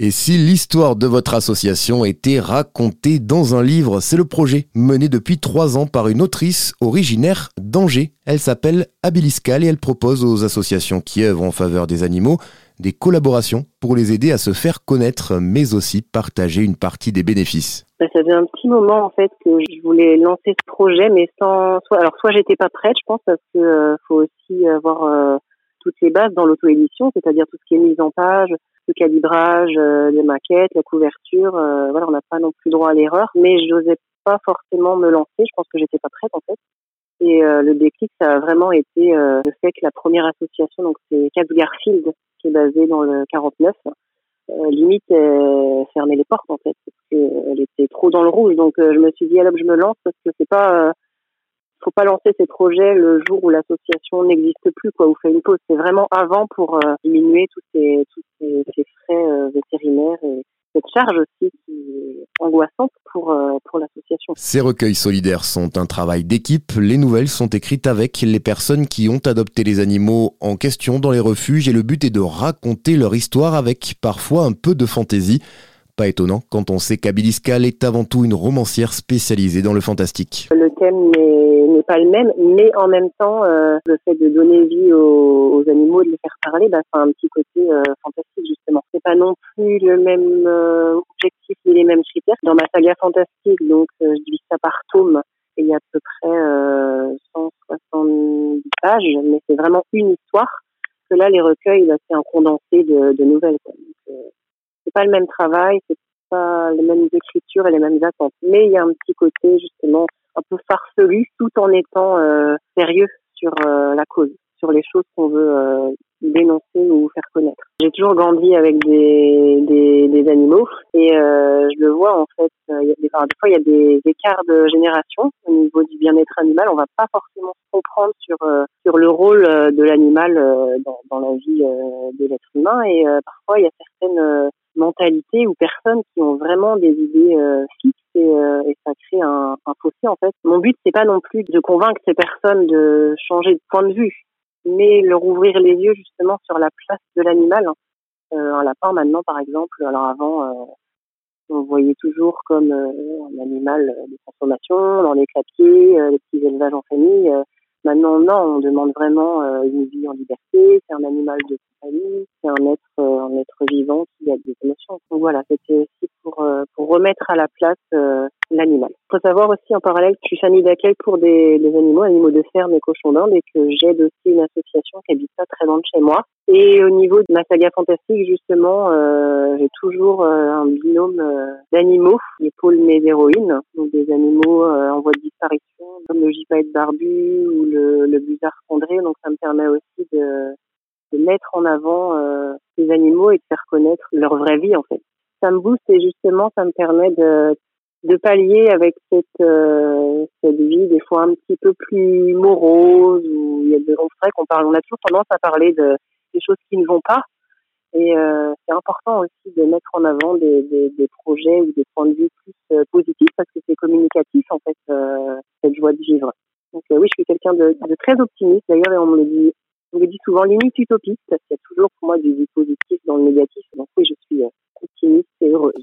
Et si l'histoire de votre association était racontée dans un livre, c'est le projet mené depuis trois ans par une autrice originaire d'Angers. Elle s'appelle Abiliscal et elle propose aux associations qui œuvrent en faveur des animaux des collaborations pour les aider à se faire connaître, mais aussi partager une partie des bénéfices. Ça faisait un petit moment en fait que je voulais lancer ce projet, mais sans alors soit j'étais pas prête, je pense, parce que euh, faut aussi avoir euh, toutes les bases dans l'auto-édition, c'est-à-dire tout ce qui est mise en page, le calibrage, euh, les maquettes, la couverture. voilà, on n'a pas non plus droit à l'erreur, mais je n'osais pas forcément me lancer. Je pense que j'étais pas prête en fait. Et le déclic, ça a vraiment été le fait que la première association, donc c'est Cat Garfield, qui est basée dans le 49, euh, limite euh, fermer les portes en fait parce qu'elle était trop dans le rouge donc euh, je me suis dit alors je me lance parce que c'est pas faut pas lancer ces projets le jour où l'association n'existe plus quoi ou fait une pause c'est vraiment avant pour diminuer tous ces tous ces, frais vétérinaires et cette charge aussi qui est angoissante pour, euh, pour l'association. Ces recueils solidaires sont un travail d'équipe. Les nouvelles sont écrites avec les personnes qui ont adopté les animaux en question dans les refuges et le but est de raconter leur histoire avec parfois un peu de fantaisie. Pas étonnant quand on sait qu'Abiliscal est avant tout une romancière spécialisée dans le fantastique. Le thème n'est pas le même, mais en même temps, euh, le fait de donner vie aux, animaux, de les faire parler, bah, c'est un petit côté euh, fantastique justement. C'est pas non plus le même euh, objectif ni les mêmes critères. Dans ma saga fantastique, donc je divise ça par tome, il y a à peu près 170 pages, mais c'est vraiment une histoire. Que là, les recueils, bah, c'est un condensé de, nouvelles. Pas le même travail, c'est pas les mêmes écritures et les mêmes attentes. Mais il y a un petit côté justement un peu farfelu, tout en étant euh, sérieux sur euh, la cause, sur les choses qu'on veut euh, dénoncer ou faire connaître. J'ai toujours grandi avec des, des, des animaux et je le vois en fait. Il y a des, enfin, des fois, il y a des écarts de génération au niveau du bien-être animal. On va pas forcément comprendre sur sur le rôle de l'animal dans, dans la vie de l'être humain et parfois il y a certaines mentalité ou personnes qui ont vraiment des idées euh, fixes et, euh, et, ça crée un, un, fossé en fait. Mon but c'est pas non plus de convaincre ces personnes de changer de point de vue, mais leur ouvrir les yeux justement sur la place de l'animal. Euh, un lapin maintenant par exemple, alors avant euh, on voyait toujours comme un animal de consommation dans les clapiers, les petits élevages en famille. Maintenant, non, on demande vraiment une vie en liberté. C'est un animal de compagnie, c'est un être, un être vivant qui a des émotions. Donc voilà, c'était aussi pour, euh, pour remettre à la place euh, l'animal. Il faut savoir aussi en parallèle que je suis famille d'accueil pour des, des, animaux, animaux de ferme et cochons d'Inde et que j'aide aussi une association qui habite pas très loin de chez moi. Et au niveau de ma saga fantastique, justement, euh, j'ai toujours un binôme d'animaux, les pôles mes héroïnes, donc des animaux en voie de disparition, comme le gypaète barbu ou le, le busard cendré. Donc ça me permet aussi de, de mettre en avant euh, ces animaux et de faire connaître leur vraie vie en fait. Ça me booste et justement ça me permet de de pallier avec cette euh, cette vie des fois un petit peu plus morose où il y a de on qu'on parle on a toujours tendance à parler de des choses qui ne vont pas et euh, c'est important aussi de mettre en avant des, des, des, projets ou des points de vue plus euh, positifs parce que c'est communicatif en fait euh, cette joie de vivre. Donc euh, oui, je suis quelqu'un de, de, très optimiste d'ailleurs et on me le dit on me dit souvent limite utopiste, parce qu'il y a toujours pour moi du, positif dans le négatif oui, je suis euh,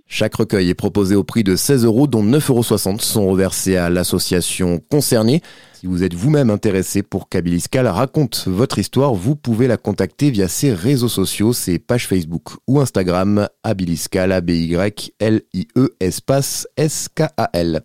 Chaque recueil est proposé au prix de 16 euros, dont 9,60 euros sont reversés à l'association concernée. Si vous êtes vous-même intéressé pour Kabiliskal raconte votre histoire, vous pouvez la contacter via ses réseaux sociaux, ses pages Facebook ou Instagram, Abiliskal, A-B-Y-L-I-E, espace S-K-A-L.